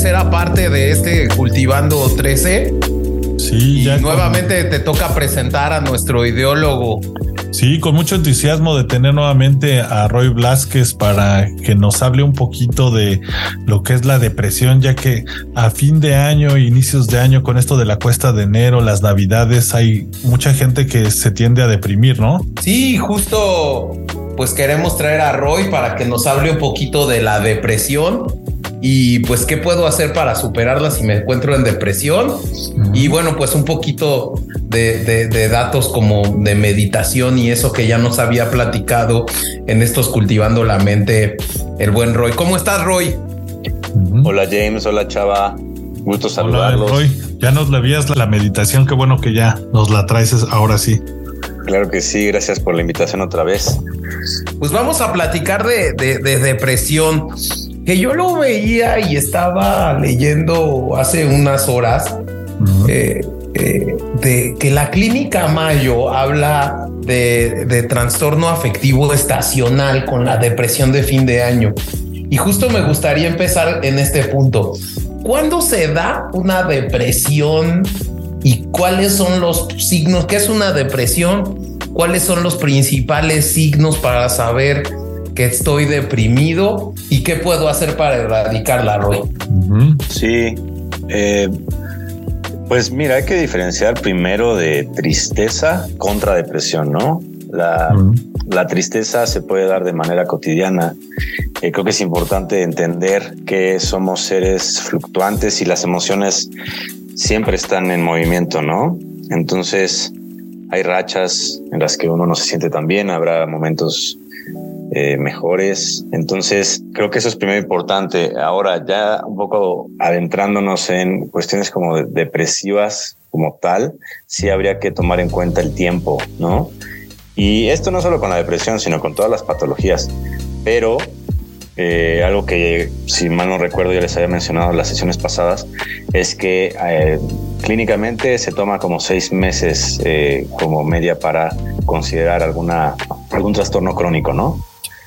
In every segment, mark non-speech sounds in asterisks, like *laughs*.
tercera parte de este Cultivando 13. Sí, ya. nuevamente te toca presentar a nuestro ideólogo. Sí, con mucho entusiasmo de tener nuevamente a Roy Blasquez para que nos hable un poquito de lo que es la depresión, ya que a fin de año, inicios de año, con esto de la cuesta de enero, las navidades, hay mucha gente que se tiende a deprimir, ¿no? Sí, justo pues queremos traer a Roy para que nos hable un poquito de la depresión y pues qué puedo hacer para superarla si me encuentro en depresión y bueno pues un poquito de, datos como de meditación y eso que ya nos había platicado en estos cultivando la mente el buen Roy. Cómo estás Roy hola James. Hola Chava. Gusto saludarlos. Roy. Ya nos le habías la meditación. Qué bueno que ya nos la traes ahora sí. Claro que sí, gracias por la invitación otra vez. Pues vamos a platicar de, depresión, que yo lo veía y estaba leyendo hace unas horas eh, eh, de que la clínica Mayo habla de, de trastorno afectivo estacional con la depresión de fin de año. Y justo me gustaría empezar en este punto. ¿Cuándo se da una depresión y cuáles son los signos, qué es una depresión, cuáles son los principales signos para saber que estoy deprimido y qué puedo hacer para erradicarla, Roy. Sí, eh, pues mira, hay que diferenciar primero de tristeza contra depresión, ¿no? La, la tristeza se puede dar de manera cotidiana. Eh, creo que es importante entender que somos seres fluctuantes y las emociones siempre están en movimiento, ¿no? Entonces hay rachas en las que uno no se siente tan bien, habrá momentos eh, mejores. Entonces creo que eso es primero importante. Ahora ya un poco adentrándonos en cuestiones como depresivas como tal, sí habría que tomar en cuenta el tiempo, ¿no? Y esto no solo con la depresión, sino con todas las patologías. Pero eh, algo que, si mal no recuerdo, ya les había mencionado en las sesiones pasadas, es que eh, clínicamente se toma como seis meses eh, como media para considerar alguna, algún trastorno crónico, ¿no?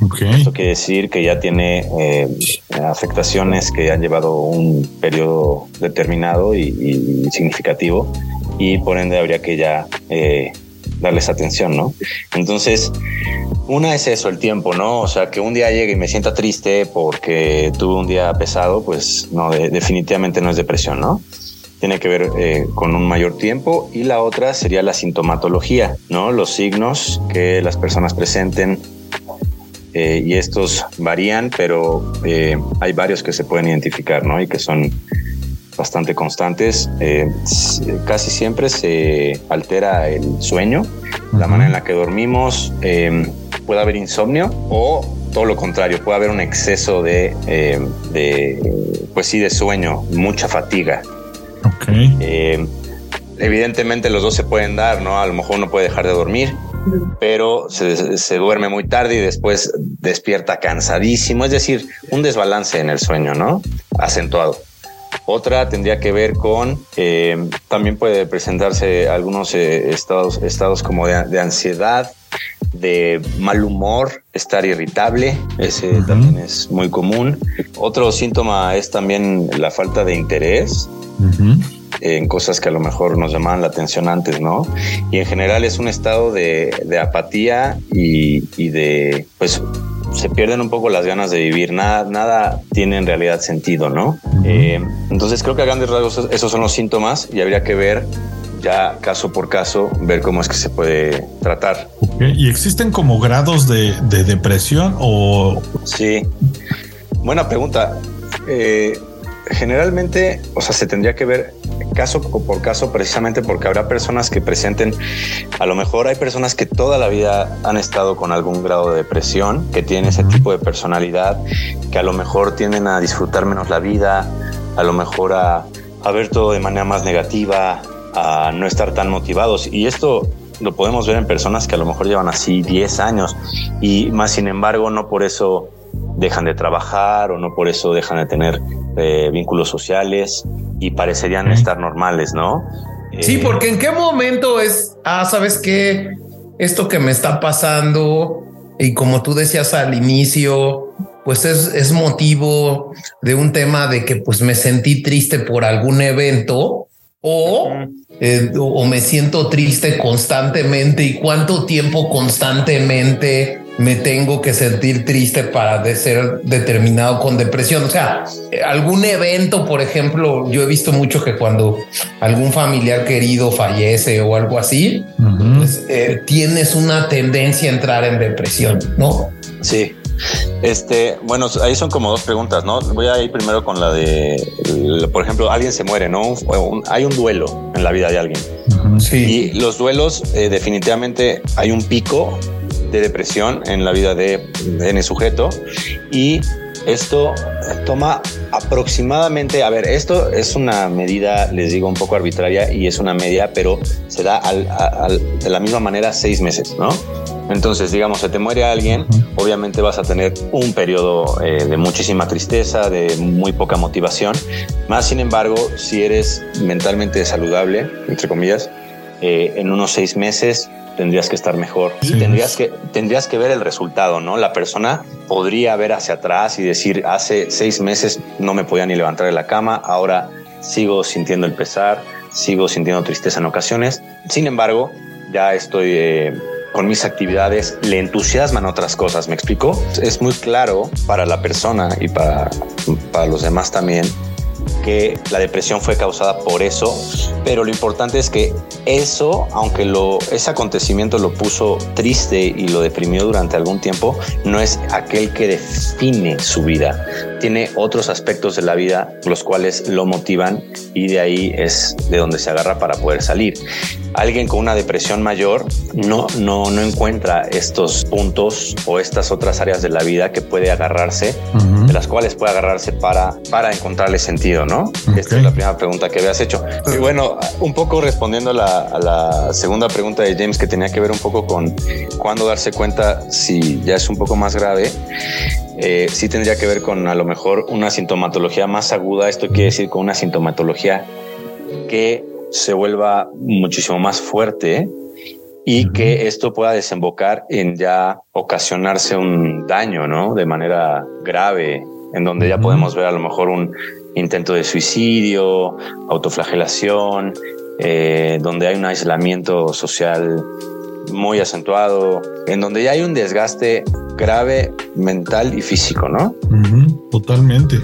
Okay. Esto quiere decir que ya tiene afectaciones que han llevado un periodo determinado y, y, significativo y por ende habría que ya darles atención, ¿no? Entonces, una es eso, el tiempo, ¿no? O sea, que un día llegue y me sienta triste porque tuve un día pesado, pues no, definitivamente no es depresión, ¿no? Tiene que ver eh, con un mayor tiempo y la otra sería la sintomatología, ¿no? Los signos que las personas presenten eh, y estos varían, pero eh, hay varios que se pueden identificar, ¿no? Y que son bastante constantes. Eh, casi siempre se altera el sueño, la manera en la que dormimos. Puede haber insomnio o todo lo contrario, puede haber un exceso de, de pues sí, de sueño, mucha fatiga. evidentemente los dos se pueden dar, ¿no? A lo mejor uno puede dejar de dormir, pero se, se, duerme muy tarde y después despierta cansadísimo, es decir, un desbalance en el sueño, ¿no? Acentuado. Otra tendría que ver con, eh, también puede presentarse algunos eh, estados, estados como de, ansiedad, de mal humor, estar irritable, ese también es muy común. Otro síntoma es también la falta de interés. En cosas que a lo mejor nos llamaban la atención antes, ¿no? Y en general es un estado de, apatía y, y, de, pues, se pierden un poco las ganas de vivir, nada, nada tiene en realidad sentido, ¿no? Eh, entonces creo que a grandes rasgos esos son los síntomas y habría que ver ya caso por caso, ver cómo es que se puede tratar. ¿Y existen como grados de, depresión o...? Sí, buena pregunta. Eh, generalmente, o sea, se tendría que ver caso por caso precisamente porque habrá personas que presenten, a lo mejor hay personas que toda la vida han estado con algún grado de depresión, que tienen ese tipo de personalidad, que a lo mejor tienden a disfrutar menos la vida, a lo mejor a, a ver todo de manera más negativa, a no estar tan motivados. Y esto lo podemos ver en personas que a lo mejor llevan así 10 años y más sin embargo no por eso dejan de trabajar o no por eso dejan de tener eh, vínculos sociales y parecerían estar normales, ¿no? Sí, eh, porque en qué momento es, ah, sabes qué, esto que me está pasando y como tú decías al inicio, pues es, es motivo de un tema de que pues me sentí triste por algún evento o, eh, o me siento triste constantemente y cuánto tiempo constantemente me tengo que sentir triste para de ser determinado con depresión. O sea, algún evento, por ejemplo, yo he visto mucho que cuando algún familiar querido fallece o algo así, pues eh, tienes una tendencia a entrar en depresión, ¿no? Sí. Este, bueno, ahí son como dos preguntas, ¿no? Voy a ir primero con la de, por ejemplo, alguien se muere, ¿no? hay un duelo en la vida de alguien. Sí. Y los duelos, eh, definitivamente hay un pico de depresión en la vida de, N sujeto y esto toma aproximadamente, a ver, esto es una medida, les digo, un poco arbitraria y es una media, pero se da de la misma manera seis meses, ¿no? Entonces, digamos, se te muere alguien, obviamente vas a tener un periodo eh, de muchísima tristeza, de muy poca motivación. Más sin embargo, si eres mentalmente saludable, entre comillas, eh, en unos seis meses tendrías que estar mejor y tendrías que, tendrías que ver el resultado, ¿no? La persona podría ver hacia atrás y decir, hace seis meses no me podía ni levantar de la cama, ahora sigo sintiendo el pesar, sigo sintiendo tristeza en ocasiones. Sin embargo, ya estoy eh, con mis actividades, le entusiasman otras cosas, ¿me explico? Es muy claro para la persona y para, para los demás también que la depresión fue causada por eso, pero lo importante es que eso, aunque lo, ese acontecimiento lo puso triste y lo deprimió durante algún tiempo, no es aquel que define su vida. Tiene otros aspectos de la vida los cuales lo motivan y de ahí es de donde se agarra para poder salir. Alguien con una depresión mayor no, no, no encuentra estos puntos o estas otras áreas de la vida que puede agarrarse, de las cuales puede agarrarse para, para encontrarle sentido, ¿no? Esta es la primera pregunta que habías hecho. Y bueno, un poco respondiendo a la, a la segunda pregunta de James que tenía que ver un poco con cuándo darse cuenta si ya es un poco más grave. Eh, sí tendría que ver con a lo mejor una sintomatología más aguda. Esto quiere decir con una sintomatología que se vuelva muchísimo más fuerte y que esto pueda desembocar en ya ocasionarse un daño, ¿no? De manera grave, en donde ya podemos ver a lo mejor un intento de suicidio, autoflagelación, eh, donde hay un aislamiento social muy acentuado, en donde ya hay un desgaste grave mental y físico, ¿no? totalmente.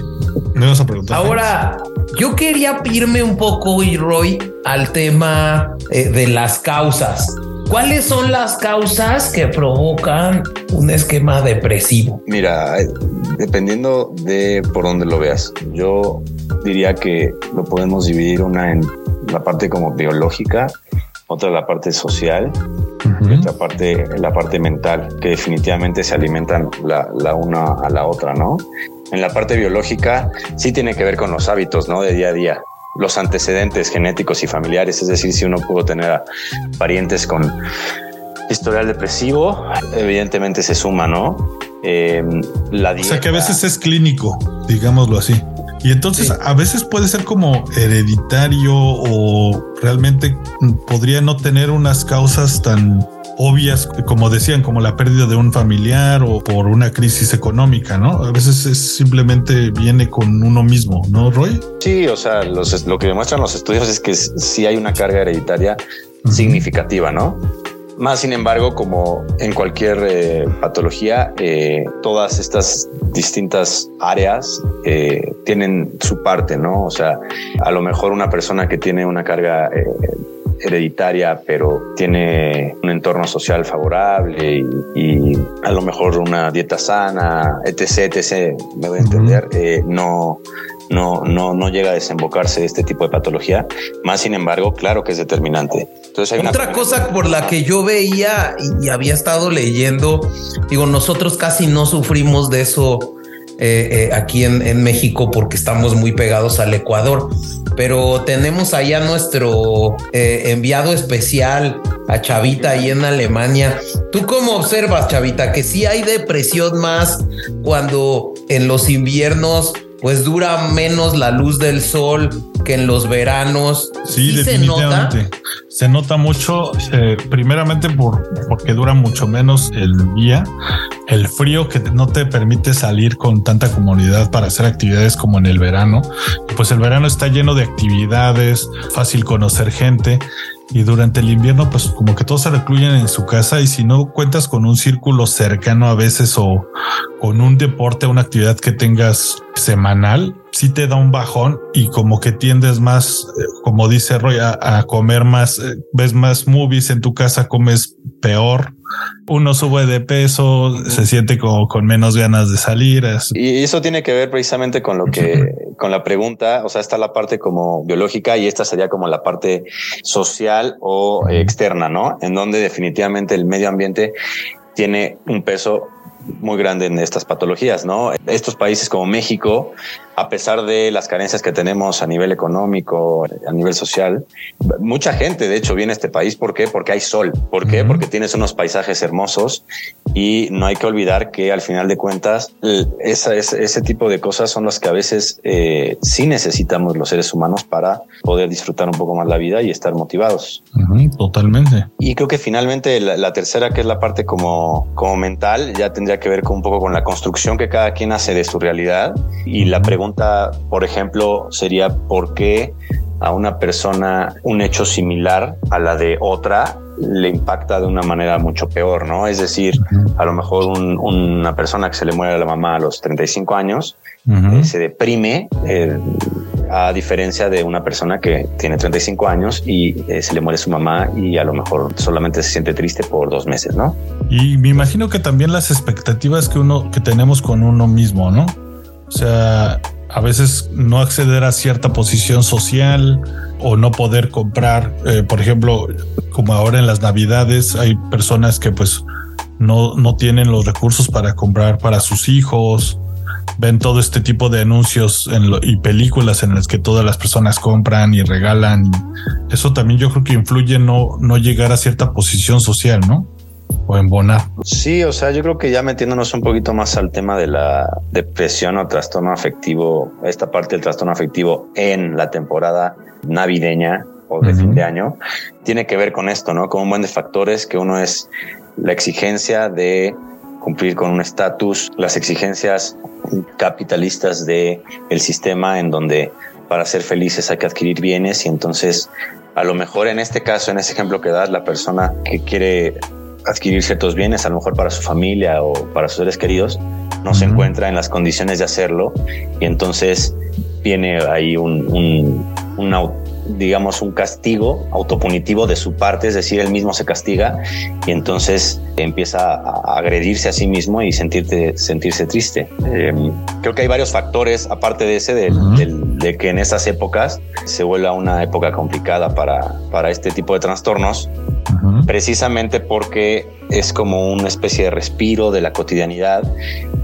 Me vas a preguntar. Ahora, yo quería irme un poco, y Roy, al tema eh, de las causas. ¿Cuáles son las causas que provocan un esquema depresivo? Mira, eh, dependiendo de por dónde lo veas, yo diría que lo podemos dividir una en la parte como biológica, otra la parte social y otra parte la parte mental, que definitivamente se alimentan la, la, una a la otra, ¿no? En la parte biológica sí tiene que ver con los hábitos, ¿no? De día a día los antecedentes genéticos y familiares, es decir, si uno pudo tener parientes con historial depresivo, evidentemente se suma, ¿no? Eh, la O sea que a veces es clínico, digámoslo así. Y entonces a veces puede ser como hereditario o realmente podría no tener unas causas tan obvias, como decían, como la pérdida de un familiar o por una crisis económica, ¿no? A veces es simplemente viene con uno mismo, ¿no, Roy? Sí, o sea, lo que demuestran los estudios es que sí hay una carga hereditaria significativa, ¿no? Más sin embargo, como en cualquier eh, patología, eh, todas estas distintas áreas eh, tienen su parte, ¿no? O sea, a lo mejor una persona que tiene una carga hereditaria, pero tiene un entorno social favorable y, a lo mejor una dieta sana, etc., etc., me voy a entender, no, no, no, no llega a desembocarse este tipo de patología. Más sin embargo, claro que es determinante. Entonces hay otra cosa por la que yo veía y, había estado leyendo, digo, nosotros casi no sufrimos de eso eh, eh, aquí en, México porque estamos muy pegados al Ecuador, pero tenemos allá nuestro eh, enviado especial a Chavita ahí en Alemania. ¿Tú cómo observas, Chavita, que sí hay depresión más cuando en los inviernos pues dura menos la luz del sol que en los veranos. Sí, definitivamente. se nota mucho, eh, primeramente por, porque dura mucho menos el día, el frío que no te permite salir con tanta comodidad para hacer actividades como en el verano. Pues el verano está lleno de actividades, fácil conocer gente y durante el invierno pues como que todos se recluyen en su casa y si no cuentas con un círculo cercano a veces o con un deporte, una actividad que tengas semanal, sí te da un bajón y como que tiendes más, eh, como dice Roy, a, comer más, eh, ves más movies en tu casa, comes peor, uno sube de peso, se siente como con menos ganas de salir. Y eso tiene que ver precisamente con lo que, con la pregunta, o sea, está la parte como biológica y esta sería como la parte social o externa, ¿no? En donde definitivamente el medio ambiente tiene un peso muy grande en estas patologías, ¿no? Estos países como México, a pesar de las carencias que tenemos a nivel económico, a nivel social, mucha gente, de hecho, viene a este país. ¿Por qué? Porque hay sol. ¿Por qué? Porque tienes unos paisajes hermosos y no hay que olvidar que al final de cuentas, esa, ese, tipo de cosas son las que a veces eh, sí necesitamos los seres humanos para poder disfrutar un poco más la vida y estar motivados. totalmente. Y creo que finalmente la, tercera, que es la parte como, como mental, ya tendría que ver con un poco con la construcción que cada quien hace de su realidad y la pregunta pregunta, por ejemplo, sería ¿por qué a una persona un hecho similar a la de otra le impacta de una manera mucho peor, ¿no? Es decir, a lo mejor una persona que se le muere a la mamá a los 35 años eh, se deprime eh, a diferencia de una persona que tiene 35 años y eh, se le muere su mamá y a lo mejor solamente se siente triste por dos meses, ¿no? Y me imagino que también las expectativas que uno que tenemos con uno mismo, ¿no? O sea, a veces no acceder a cierta posición social o no poder comprar, eh, por ejemplo, como ahora en las navidades hay personas que pues no, no tienen los recursos para comprar para sus hijos, ven todo este tipo de anuncios y películas en las que todas las personas compran y regalan. Eso también yo creo que influye no, no llegar a cierta posición social, ¿no? O. Sí, o sea, yo creo que ya metiéndonos un poquito más al tema de la depresión o trastorno afectivo, esta parte del trastorno afectivo en la temporada navideña o de fin de año, tiene que ver con esto, ¿no? Con un buen de factores que uno es la exigencia de cumplir con un estatus, las exigencias capitalistas de el sistema en donde para ser felices hay que adquirir bienes y entonces a lo mejor en este caso, en ese ejemplo que das, la persona que quiere adquirir ciertos bienes, a lo mejor para su familia o para sus seres queridos, no se encuentra en las condiciones de hacerlo. Y entonces viene ahí un, un, digamos, un castigo autopunitivo de su parte, es decir, él mismo se castiga y entonces empieza a agredirse a sí mismo y sentirte, sentirse triste. Em, creo que hay varios factores, aparte de ese, de, de, que en estas épocas se vuelva una época complicada para, para este tipo de trastornos, precisamente porque es como una especie de respiro de la cotidianidad,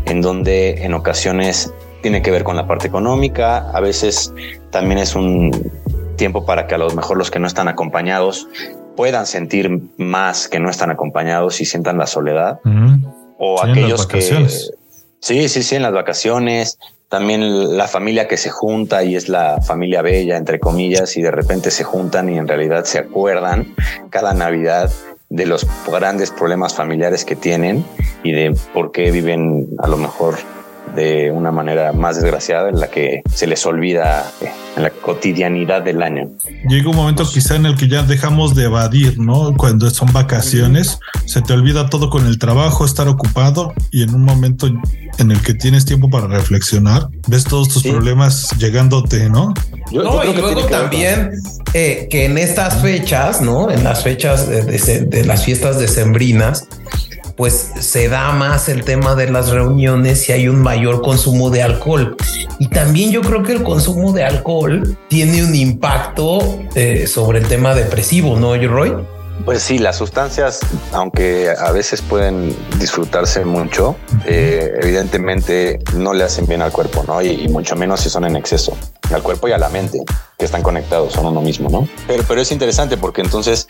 en donde en ocasiones tiene que ver con la parte económica, a veces también es un tiempo para que a lo mejor los que no están acompañados puedan sentir más que no están acompañados y sientan la soledad. O aquellos que... Sí, sí, sí, en las vacaciones. También la familia que se junta y es la familia bella, entre comillas, y de repente se juntan y en realidad se acuerdan cada Navidad de los grandes problemas familiares que tienen y de por qué viven a lo mejor de una manera más desgraciada en la que se les olvida eh, en la cotidianidad del año. Llega un momento quizá en el que ya dejamos de evadir, ¿no? Cuando son vacaciones, se te olvida todo con el trabajo, estar ocupado y en un momento en el que tienes tiempo para reflexionar, ves todos tus problemas llegándote, ¿no? no, y luego también eh, que en estas fechas, ¿no? En las fechas de, de las fiestas decembrinas, pues se da más el tema de las reuniones y hay un mayor consumo de alcohol. Y también yo creo que el consumo de alcohol tiene un impacto eh, sobre el tema depresivo, ¿no, Roy? Pues sí, las sustancias, aunque a veces pueden disfrutarse mucho, eh, evidentemente no le hacen bien al cuerpo, ¿no? Y, mucho menos si son en exceso, al cuerpo y a la mente, que están conectados, son uno mismo, ¿no? Pero, pero es interesante porque entonces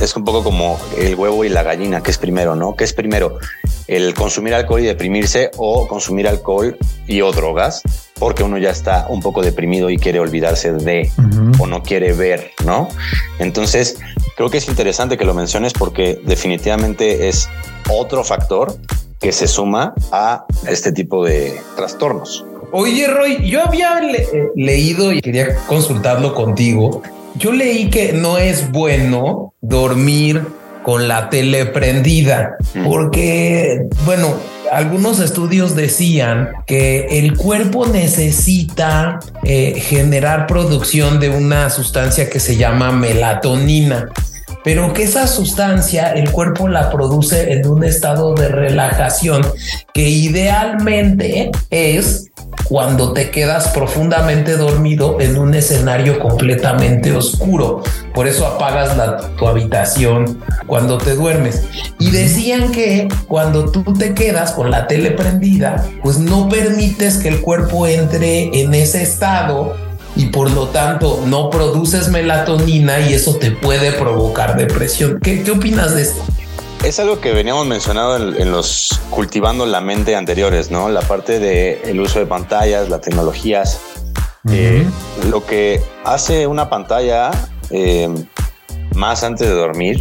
es un poco como el huevo y la gallina, que es primero, ¿no? ¿Qué es primero? el consumir alcohol y deprimirse o consumir alcohol y o drogas porque uno ya está un poco deprimido y quiere olvidarse de o no quiere ver, ¿no? Entonces, creo que es interesante que lo menciones porque definitivamente es otro factor que se suma a este tipo de trastornos. Oye, Roy, yo había leído y quería consultarlo contigo. Yo leí que no es bueno dormir con la tele prendida, porque, bueno, algunos estudios decían que el cuerpo necesita eh, generar producción de una sustancia que se llama melatonina pero que esa sustancia el cuerpo la produce en un estado de relajación que idealmente es cuando te quedas profundamente dormido en un escenario completamente oscuro. Por eso apagas la, tu habitación cuando te duermes. Y decían que cuando tú te quedas con la tele prendida, pues no permites que el cuerpo entre en ese estado y por lo tanto no produces melatonina y eso te puede provocar depresión. ¿Qué, qué opinas de esto? Es algo que veníamos mencionando en, los cultivando la mente anteriores, ¿no? La parte de el uso de pantallas, las tecnologías. Eh, lo que hace una pantalla eh, más antes de dormir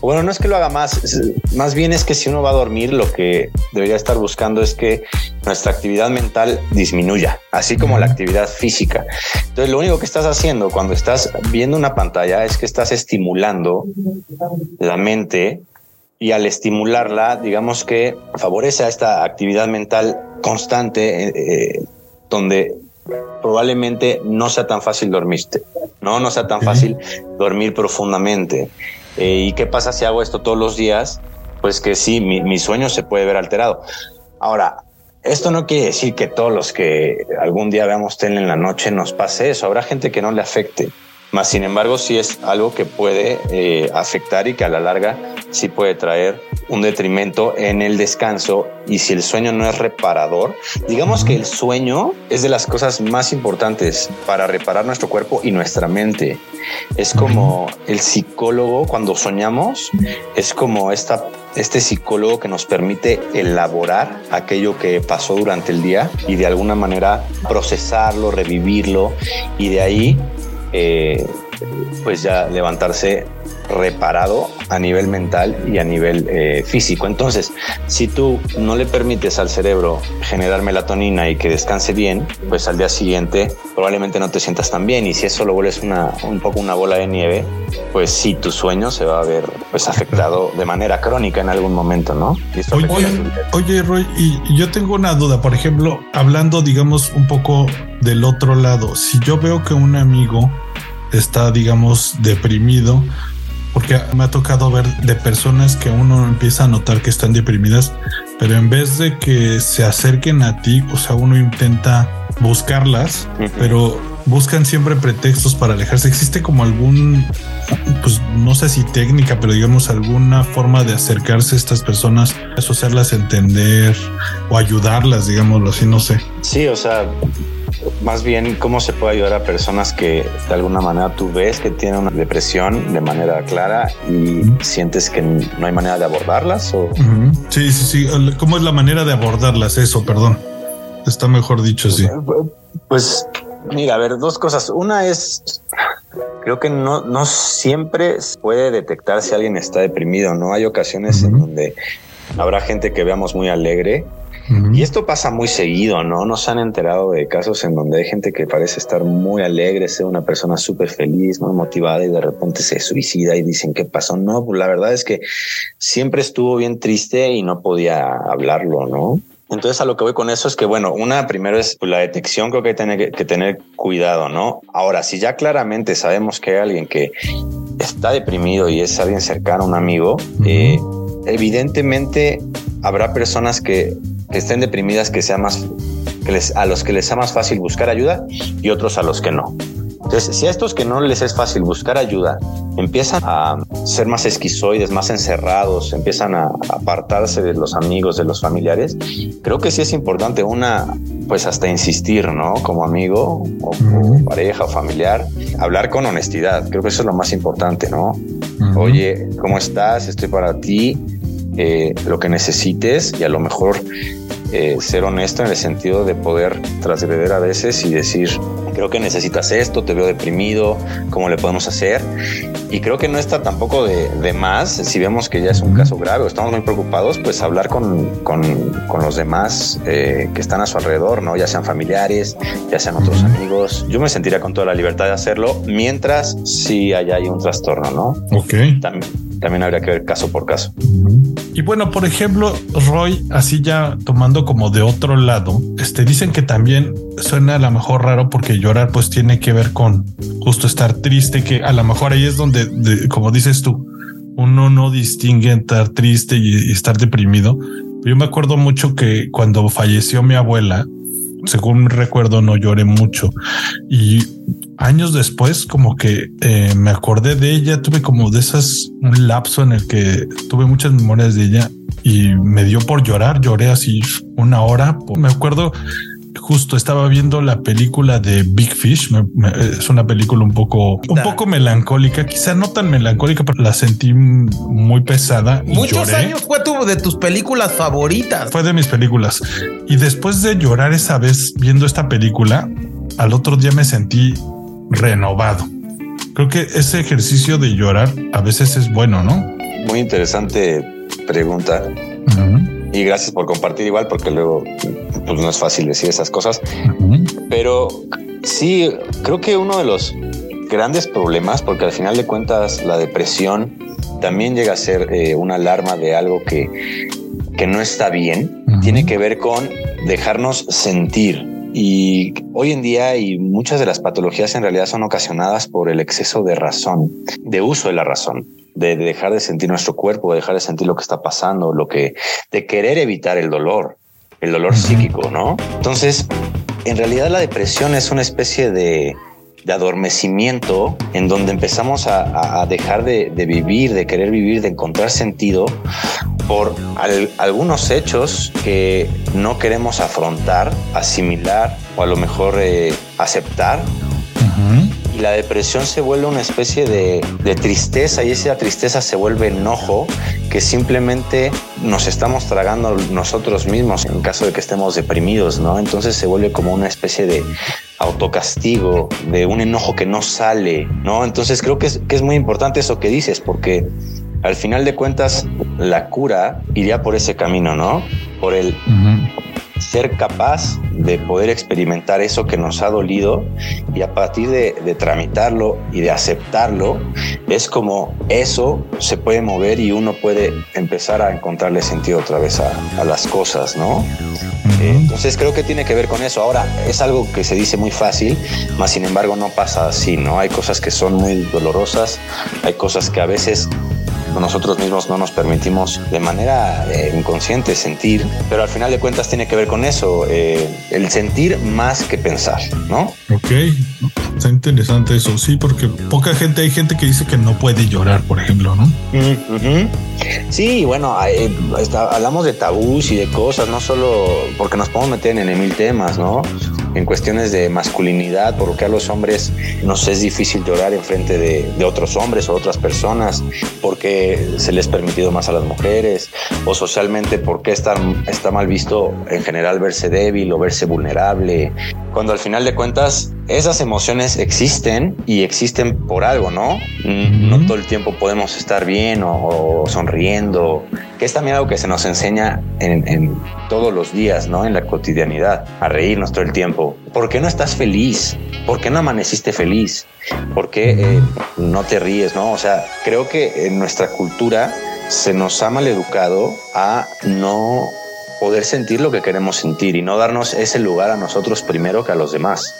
bueno, no es que lo haga más, más bien es que si uno va a dormir, lo que debería estar buscando es que nuestra actividad mental disminuya, así como la actividad física. Entonces, lo único que estás haciendo cuando estás viendo una pantalla es que estás estimulando la mente y al estimularla, digamos que favorece a esta actividad mental constante, eh, eh, donde probablemente no sea tan fácil dormirte, no, no sea tan fácil dormir profundamente. Eh, ¿Y qué pasa si hago esto todos los días? Pues que sí, mi, sueño se puede ver alterado. Ahora, esto no quiere decir que todos los que algún día veamos tele en la noche nos pase eso. Habrá gente que no le afecte. Más sin embargo, sí es algo que puede eh, afectar y que a la larga sí puede traer un detrimento en el descanso. Y si el sueño no es reparador, digamos que el sueño es de las cosas más importantes para reparar nuestro cuerpo y nuestra mente. Es como el psicólogo cuando soñamos, es como esta este psicólogo que nos permite elaborar aquello que pasó durante el día y de alguna manera procesarlo, revivirlo y de ahí eh, pues ya levantarse reparado a nivel mental y a nivel eh, físico. Entonces, si tú no le permites al cerebro generar melatonina y que descanse bien, pues al día siguiente probablemente no te sientas tan bien y si eso lo vuelves una, un poco una bola de nieve, pues sí, tu sueño se va a ver pues afectado de manera crónica en algún momento, ¿no? oye, oye, Roy, y yo tengo una duda, por ejemplo, hablando digamos un poco del otro lado, si yo veo que un amigo está, digamos, deprimido, porque me ha tocado ver de personas que uno empieza a notar que están deprimidas, pero en vez de que se acerquen a ti, o sea, uno intenta buscarlas, pero buscan siempre pretextos para alejarse. ¿Existe como algún, pues no sé si técnica, pero digamos alguna forma de acercarse a estas personas, hacerlas entender o ayudarlas, digámoslo así, no sé? Sí, o sea, más bien cómo se puede ayudar a personas que de alguna manera tú ves que tienen una depresión de manera clara y sientes que no hay manera de abordarlas o sí sí sí. Cómo es la manera de abordarlas eso perdón. Está mejor dicho así. Pues mira a ver dos cosas. Una es creo que no, no siempre se puede detectar si alguien está deprimido no hay ocasiones en donde habrá gente que veamos muy alegre y esto pasa muy seguido, ¿no? Nos han enterado de casos en donde hay gente que parece estar muy alegre, ser una persona súper feliz, muy motivada y de repente se suicida y dicen, ¿qué pasó? No, pues la verdad es que siempre estuvo bien triste y no podía hablarlo, ¿no? Entonces a lo que voy con eso es que, bueno, una primero es la detección, creo que hay que tener, que tener cuidado, ¿no? Ahora, si ya claramente sabemos que hay alguien que está deprimido y es alguien cercano, un amigo, eh, evidentemente habrá personas que que estén deprimidas que sea más que les, a los que les sea más fácil buscar ayuda y otros a los que no. Entonces, si a estos que no les es fácil buscar ayuda empiezan a ser más esquizoides, más encerrados, empiezan a apartarse de los amigos, de los familiares, creo que sí es importante una, pues hasta insistir, ¿no? Como amigo o como pareja o familiar, hablar con honestidad. Creo que eso es lo más importante, ¿no? Oye, ¿cómo estás? Estoy para ti eh, lo que necesites y a lo mejor eh, ser honesto en el sentido de poder trasgreder a veces y decir, creo que necesitas esto, te veo deprimido, ¿cómo le podemos hacer? Y creo que no está tampoco de, más, si vemos que ya es un caso grave o estamos muy preocupados, pues hablar con, con, con los demás eh, que están a su alrededor, ¿no? Ya sean familiares, ya sean otros amigos. Yo me sentiría con toda la libertad de hacerlo mientras si haya hay un trastorno, ¿no? Ok. También también habría que ver caso por caso. Y bueno, por ejemplo, Roy, así ya tomando como de otro lado, este dicen que también suena a lo mejor raro porque llorar pues tiene que ver con justo estar triste, que a lo mejor ahí es donde, como dices tú, uno no distingue estar triste y estar deprimido. Yo me acuerdo mucho que cuando falleció mi abuela, según recuerdo, no lloré mucho. Y años después, como que eh, me acordé de ella, tuve como de esas, un lapso en el que tuve muchas memorias de ella y me dio por llorar, lloré así una hora. Me acuerdo justo estaba viendo la película de Big Fish. es una película un poco, un poco melancólica, quizá no tan melancólica, pero la sentí muy pesada. Muchos años fue tu, de tus películas favoritas. Fue de mis películas. Y después de llorar esa vez viendo esta película, al otro día me sentí renovado. Creo que ese ejercicio de llorar a veces es bueno, ¿no? Muy interesante pregunta y gracias por compartir igual, porque luego pues, no es fácil decir esas cosas. Pero sí, creo que uno de los grandes problemas, porque al final de cuentas la depresión también llega a ser eh, una alarma de algo que, que no está bien, tiene que ver con dejarnos sentir. Y hoy en día y muchas de las patologías en realidad son ocasionadas por el exceso de razón, de uso de la razón de, dejar de sentir nuestro cuerpo, de dejar de sentir lo que está pasando, lo que, de querer evitar el dolor, el dolor psíquico, ¿no? Entonces, en realidad la depresión es una especie de, de adormecimiento en donde empezamos a, dejar de, vivir, de querer vivir, de encontrar sentido por algunos hechos que no queremos afrontar, asimilar o a lo mejor eh, aceptar la depresión se vuelve una especie de, tristeza y esa tristeza se vuelve enojo que simplemente nos estamos tragando nosotros mismos en caso de que estemos deprimidos, ¿no? Entonces se vuelve como una especie de autocastigo, de un enojo que no sale, ¿no? Entonces creo que es, que es muy importante eso que dices, porque al final de cuentas la cura iría por ese camino, ¿no? Por el ser capaz de poder experimentar eso que nos ha dolido y a partir de, tramitarlo y de aceptarlo, es como eso se puede mover y uno puede empezar a encontrarle sentido otra vez a, las cosas, ¿no? Eh, entonces creo que tiene que ver con eso. Ahora, es algo que se dice muy fácil, más sin embargo no pasa así, ¿no? Hay cosas que son muy dolorosas, hay cosas que a veces nosotros mismos no nos permitimos de manera eh, inconsciente sentir, pero al final de cuentas tiene que ver con eso, eh, el sentir más que pensar, ¿no? Ok, está interesante eso, sí, porque poca gente, hay gente que dice que no puede llorar, por ejemplo, ¿no? Sí, bueno, hablamos de tabús y de cosas, no solo porque nos podemos meter en mil temas, ¿no? En cuestiones de masculinidad, porque a los hombres nos es difícil llorar en frente de, otros hombres o otras personas, porque se les ha permitido más a las mujeres, o socialmente porque está, está mal visto en general verse débil o verse vulnerable, cuando al final de cuentas esas emociones existen y existen por algo, ¿no? No todo el tiempo podemos estar bien o, sonriendo, que es también algo que se nos enseña en, todos los días, ¿no? En la cotidianidad, a reírnos todo el tiempo. ¿Por qué no estás feliz? ¿Por qué no amaneciste feliz? ¿Por qué eh, no te ríes, no? O sea, creo que en nuestra cultura se nos ha maleducado a no poder sentir lo que queremos sentir y no darnos ese lugar a nosotros primero que a los demás.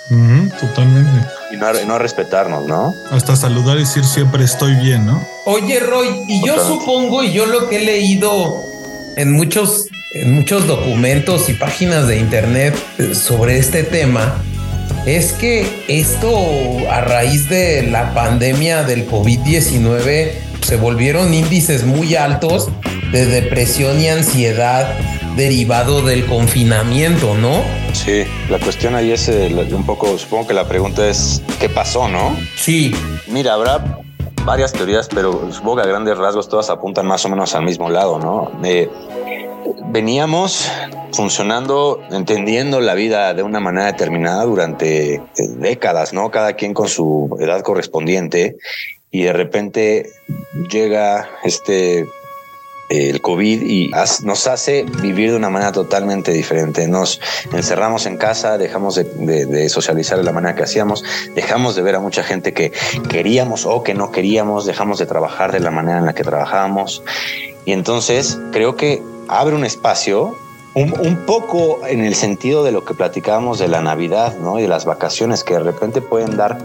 totalmente. Y no, no respetarnos, ¿no? Hasta saludar y decir siempre estoy bien, ¿no? Oye, Roy, y yo supongo, y yo lo que he leído en muchos, en muchos documentos y páginas de internet eh, sobre este tema, es que esto a raíz de la pandemia del COVID-19 se volvieron índices muy altos de depresión y ansiedad derivado del confinamiento, ¿no? Sí, la cuestión ahí es eh, un poco, supongo que la pregunta es, ¿qué pasó, no? Sí. Mira, habrá varias teorías, pero supongo que a grandes rasgos todas apuntan más o menos al mismo lado, ¿no? Eh, veníamos funcionando, entendiendo la vida de una manera determinada durante eh, décadas, ¿no? Cada quien con su edad correspondiente y de repente llega este el COVID y nos hace vivir de una manera totalmente diferente. Nos encerramos en casa, dejamos de, socializar de la manera que hacíamos, dejamos de ver a mucha gente que queríamos o que no queríamos, dejamos de trabajar de la manera en la que trabajábamos. Y entonces creo que abre un espacio un, poco en el sentido de lo que platicábamos de la Navidad ¿no? y de las vacaciones que de repente pueden dar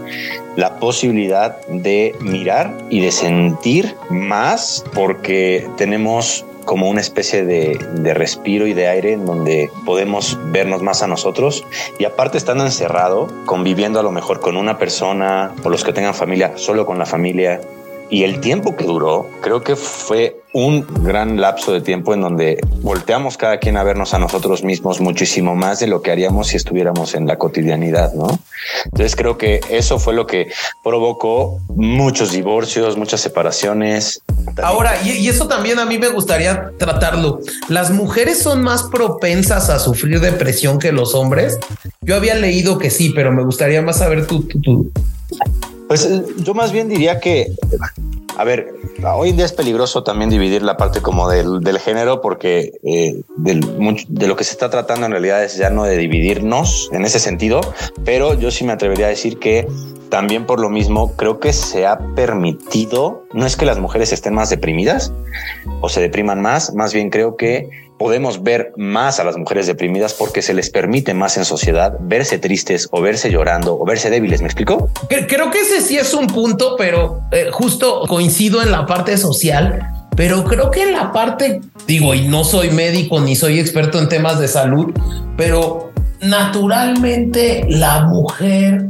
la posibilidad de mirar y de sentir más porque tenemos como una especie de, de, respiro y de aire en donde podemos vernos más a nosotros y aparte estando encerrado, conviviendo a lo mejor con una persona o los que tengan familia, solo con la familia, y el tiempo que duró, creo que fue un gran lapso de tiempo en donde volteamos cada quien a vernos a nosotros mismos muchísimo más de lo que haríamos si estuviéramos en la cotidianidad, ¿no? Entonces creo que eso fue lo que provocó muchos divorcios, muchas separaciones. Ahora, y, eso también a mí me gustaría tratarlo. ¿Las mujeres son más propensas a sufrir depresión que los hombres? Yo había leído que sí, pero me gustaría más saber tú. tú, pues eh, yo más bien diría que, a ver, hoy en día es peligroso también dividir la parte como del, del género porque eh, de lo que se está tratando en realidad es ya no de dividirnos en ese sentido, pero yo sí me atrevería a decir que también por lo mismo creo que se ha permitido, no es que las mujeres estén más deprimidas o se depriman más, más bien creo que podemos ver más a las mujeres deprimidas porque se les permite más en sociedad verse tristes o verse llorando o verse débiles. ¿Me explico? Creo que ese sí es un punto, pero eh, justo coincido en la parte social. Pero creo que en la parte, digo, y no soy médico ni soy experto en temas de salud, pero naturalmente la mujer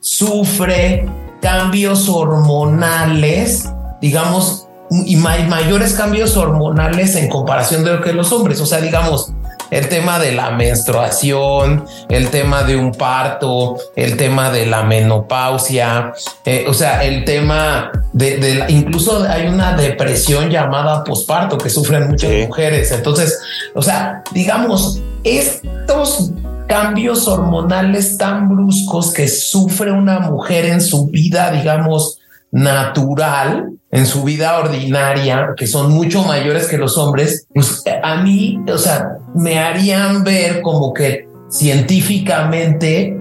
sufre cambios hormonales, digamos, y mayores cambios hormonales en comparación de lo que los hombres. O sea, digamos, el tema de la menstruación, el tema de un parto, el tema de la menopausia, eh, o sea, el tema de, incluso hay una depresión llamada posparto que sufren muchas mujeres. Entonces, o sea, digamos, estos cambios hormonales tan bruscos que sufre una mujer en su vida, digamos, natural, en su vida ordinaria, que son mucho mayores que los hombres, pues a mí, o sea, me harían ver como que científicamente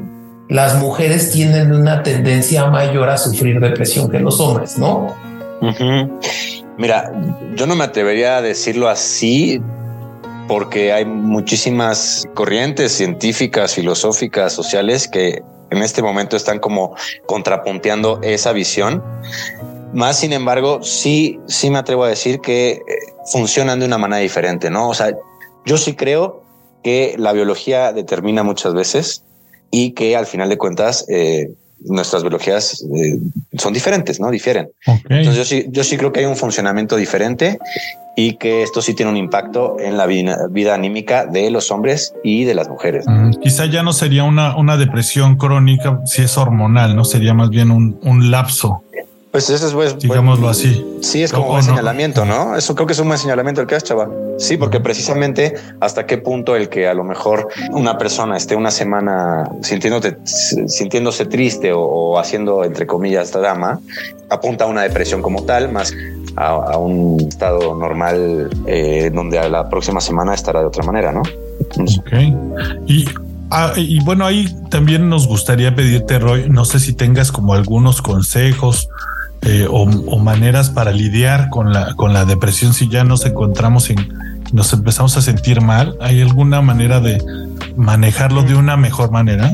las mujeres tienen una tendencia mayor a sufrir depresión que los hombres, ¿no? Mira, yo no me atrevería a decirlo así porque hay muchísimas corrientes científicas, filosóficas, sociales que en este momento están como contrapunteando esa visión. Más sin embargo, sí, sí me atrevo a decir que eh, funcionan de una manera diferente, ¿no? O sea, yo sí creo que la biología determina muchas veces y que al final de cuentas eh, nuestras biologías eh, son diferentes, ¿no? Difieren. Entonces yo sí, yo sí creo que hay un funcionamiento diferente y que esto sí tiene un impacto en la vida, anímica de los hombres y de las mujeres. quizá ya no sería una, una depresión crónica si es hormonal, no sería más bien un, un lapso. Pues eso es pues, digámoslo así. Sí, es como un señalamiento, ¿no? Eso creo que es un buen señalamiento el que has, chaval. Sí, porque precisamente hasta qué punto el que a lo mejor una persona esté una semana sintiéndose triste o, haciendo entre comillas drama, apunta a una depresión como tal, más a, un estado normal eh, donde a la próxima semana estará de otra manera, ¿no? Ok. Y ah, y bueno, ahí también nos gustaría pedirte, Roy, no sé si tengas como algunos consejos eh, o, maneras para lidiar con la, con la depresión si ya nos encontramos en, nos empezamos a sentir mal? ¿Hay alguna manera de manejarlo de una mejor manera?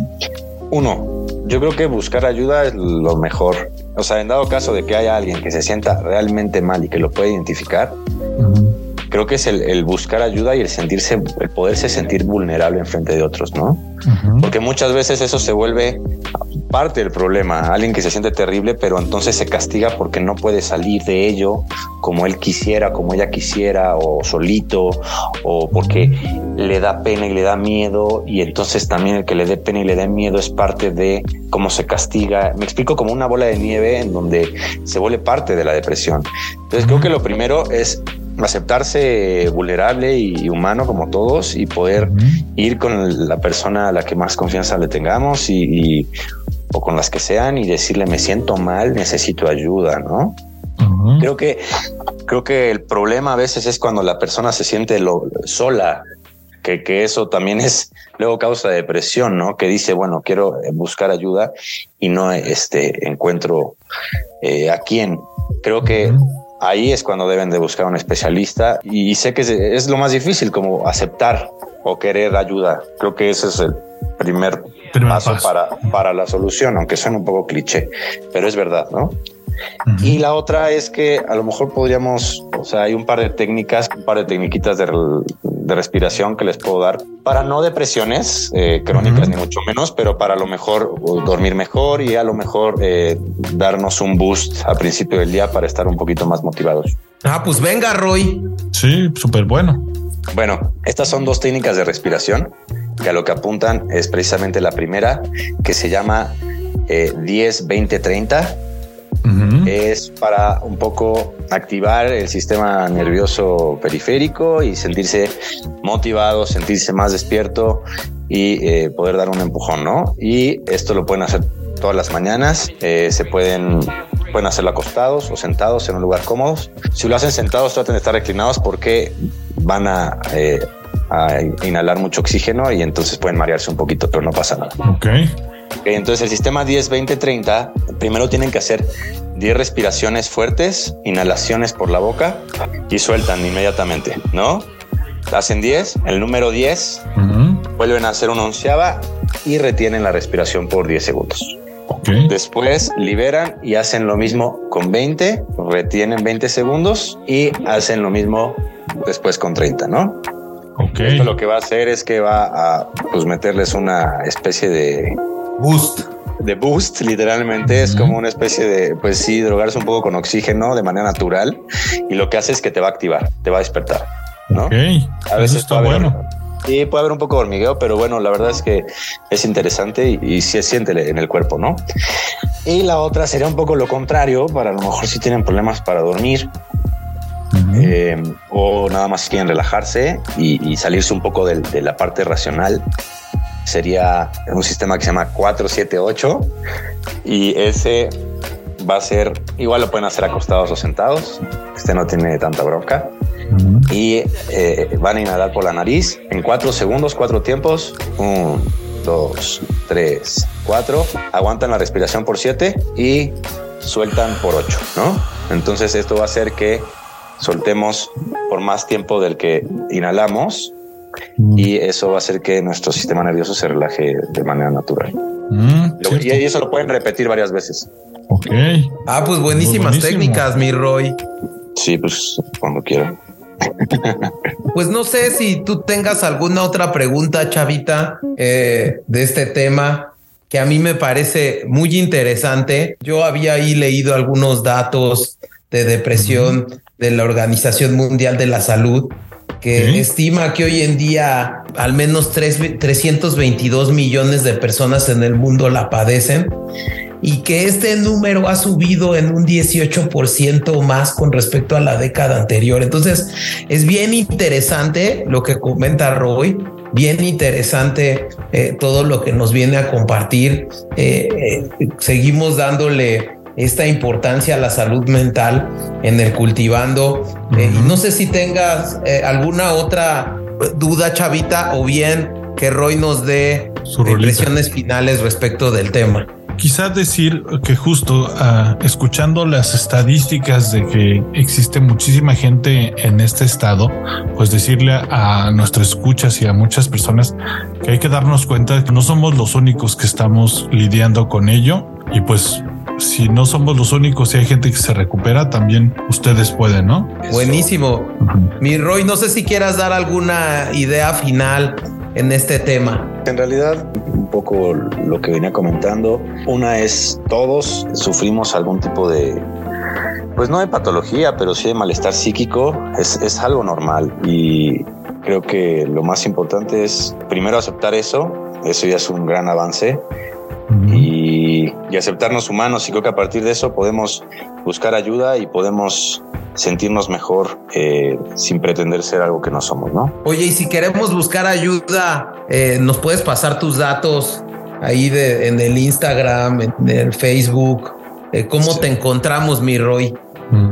Uno, yo creo que buscar ayuda es lo mejor. O sea, en dado caso de que haya alguien que se sienta realmente mal y que lo pueda identificar, creo que es el, buscar ayuda y el sentirse, el poderse sentir vulnerable en frente de otros, ¿no? Porque muchas veces eso se vuelve parte del problema. Alguien que se siente terrible, pero entonces se castiga porque no puede salir de ello como él quisiera, como ella quisiera, o solito, o porque le da pena y le da miedo. Y entonces también el que le dé pena y le dé miedo es parte de cómo se castiga. Me explico como una bola de nieve en donde se vuelve parte de la depresión. Entonces creo que lo primero es aceptarse vulnerable y humano como todos y poder ir con la persona a la que más confianza le tengamos y, o con las que sean y decirle me siento mal, necesito ayuda, ¿no? Creo que creo que el problema a veces es cuando la persona se siente sola, que, que, eso también es luego causa de depresión, ¿no? Que dice, bueno, quiero buscar ayuda y no este encuentro eh, a quién. Creo que ahí es cuando deben de buscar un especialista y, sé que es, lo más difícil como aceptar o querer ayuda. Creo que ese es el primer, paso, Para, para la solución, aunque suene un poco cliché, pero es verdad, ¿no? Y la otra es que a lo mejor podríamos, o sea, hay un par de técnicas, un par de técnicas de, respiración que les puedo dar para no depresiones eh, crónicas ni mucho menos, pero para a lo mejor dormir mejor y a lo mejor eh, darnos un boost a principio del día para estar un poquito más motivados. Ah, pues venga, Roy. Sí, súper bueno. Bueno, estas son dos técnicas de respiración que a lo que apuntan es precisamente la primera que se llama 10, 20, 30 es para un poco activar el sistema nervioso periférico y sentirse motivado, sentirse más despierto y eh, poder dar un empujón, ¿no? Y esto lo pueden hacer todas las mañanas, eh, se pueden pueden hacerlo acostados o sentados en un lugar cómodo. Si lo hacen sentados, traten de estar reclinados porque van a, eh, a inhalar mucho oxígeno y entonces pueden marearse un poquito, pero no pasa nada. Ok. Entonces el sistema 10, 20, 30, primero tienen que hacer 10 respiraciones fuertes, inhalaciones por la boca y sueltan inmediatamente, ¿no? Hacen 10, el número 10, vuelven a hacer una onceava y retienen la respiración por 10 segundos. Después liberan y hacen lo mismo con 20, retienen 20 segundos y hacen lo mismo después con 30, ¿no? Esto lo que va a hacer es que va a pues, meterles una especie de Boost. De boost, literalmente es como una especie de, pues sí, drogarse un poco con oxígeno de manera natural y lo que hace es que te va a activar, te va a despertar, ¿no? A veces está bueno. Sí, puede haber un poco de hormigueo, pero bueno, la verdad es que es interesante y, y sí se siente en el cuerpo, ¿no? Y la otra sería un poco lo contrario, para a lo mejor si tienen problemas para dormir, eh, o nada más quieren relajarse y, salirse un poco de, la parte racional sería un sistema que se llama 478 y ese va a ser igual lo pueden hacer acostados o sentados. Este no tiene tanta bronca y eh, van a inhalar por la nariz en cuatro segundos, cuatro tiempos. Un, dos, tres, cuatro. Aguantan la respiración por siete y sueltan por ocho, ¿no? Entonces esto va a hacer que soltemos por más tiempo del que inhalamos Mm. y eso va a hacer que nuestro sistema nervioso se relaje de manera natural. Mm, y eso lo pueden repetir varias veces. Ok. Ah, pues buenísimas técnicas, mi Roy. Sí, pues cuando quieran. *laughs* Pues no sé si tú tengas alguna otra pregunta, Chavita, eh, de este tema que a mí me parece muy interesante. Yo había ahí leído algunos datos de depresión de la Organización Mundial de la Salud que estima que hoy en día al menos 322 millones de personas en el mundo la padecen y que este número ha subido en un 18% más con respecto a la década anterior. Entonces, es bien interesante lo que comenta Roy, bien interesante eh, todo lo que nos viene a compartir. Eh, eh, seguimos dándole esta importancia a la salud mental en el cultivando. Eh, no sé si tengas eh, alguna otra duda, Chavita, o bien que Roy nos dé impresiones finales respecto del tema. Quizás decir que justo uh, escuchando las estadísticas de que existe muchísima gente en este estado, pues decirle a, a nuestras escuchas y a muchas personas que hay que darnos cuenta de que no somos los únicos que estamos lidiando con ello y pues si no somos los únicos, si hay gente que se recupera, también ustedes pueden, ¿no? Buenísimo. Mi Roy, no sé si quieras dar alguna idea final en este tema. En realidad, un poco lo que venía comentando, una es todos sufrimos algún tipo de pues no de patología, pero sí de malestar psíquico, es, es algo normal y creo que lo más importante es primero aceptar eso, eso ya es un gran avance y, y, aceptarnos humanos y creo que a partir de eso podemos buscar ayuda y podemos sentirnos mejor eh, sin pretender ser algo que no somos, ¿no? Oye, y si queremos buscar ayuda, eh, ¿nos puedes pasar tus datos ahí de, en el Instagram, en el Facebook? Eh, ¿Cómo sí. te encontramos, mi Roy?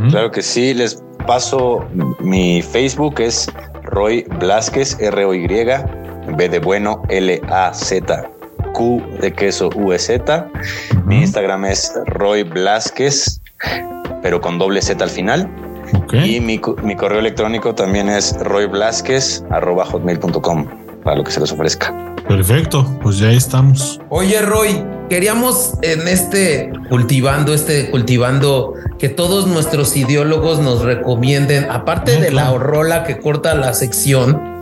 Claro que sí, les paso mi Facebook es Roy Blasquez, R-O-Y, B de bueno, L-A-Z. Q de queso UZ. Uh -huh. Mi Instagram es Roy Blasquez, pero con doble Z al final. Okay. Y mi, mi, correo electrónico también es royblasquez.hotmail.com para lo que se les ofrezca. Perfecto, pues ya estamos. Oye, Roy, queríamos en este cultivando, este cultivando, que todos nuestros ideólogos nos recomienden, aparte no, de claro. la rola que corta la sección,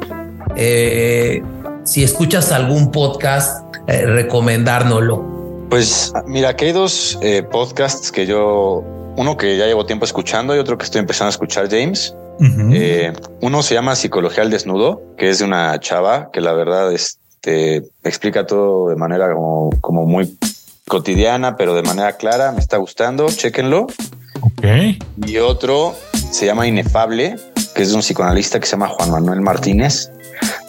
eh, si escuchas algún podcast, eh, recomendárnoslo. Pues mira, que hay dos eh, podcasts que yo, uno que ya llevo tiempo escuchando y otro que estoy empezando a escuchar, James. Uh -huh. eh, uno se llama Psicología al Desnudo, que es de una chava que la verdad este, explica todo de manera como, como muy cotidiana, pero de manera clara. Me está gustando, chéquenlo. Ok. Y otro se llama Inefable, que es de un psicoanalista que se llama Juan Manuel Martínez,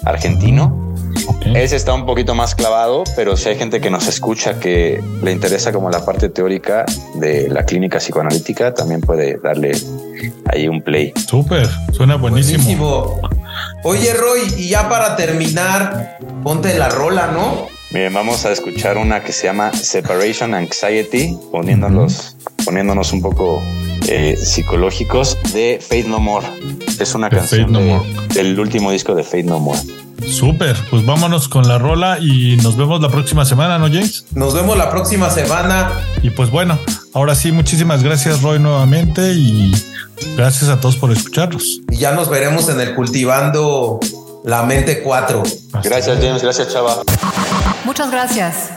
argentino. Okay. Ese está un poquito más clavado, pero si hay gente que nos escucha que le interesa como la parte teórica de la clínica psicoanalítica, también puede darle ahí un play. Súper, suena buenísimo. buenísimo. Oye, Roy, y ya para terminar, ponte la rola, ¿no? Bien, vamos a escuchar una que se llama Separation Anxiety, poniéndonos, uh -huh. poniéndonos un poco eh, psicológicos de Faith No More. Es una de canción no de, del último disco de Faith No More. Súper, pues vámonos con la rola y nos vemos la próxima semana, ¿no, James? Nos vemos la próxima semana. Y pues bueno, ahora sí, muchísimas gracias, Roy, nuevamente y gracias a todos por escucharnos. Y ya nos veremos en el Cultivando la Mente 4. Gracias, James. Gracias, Chava. Muchas gracias.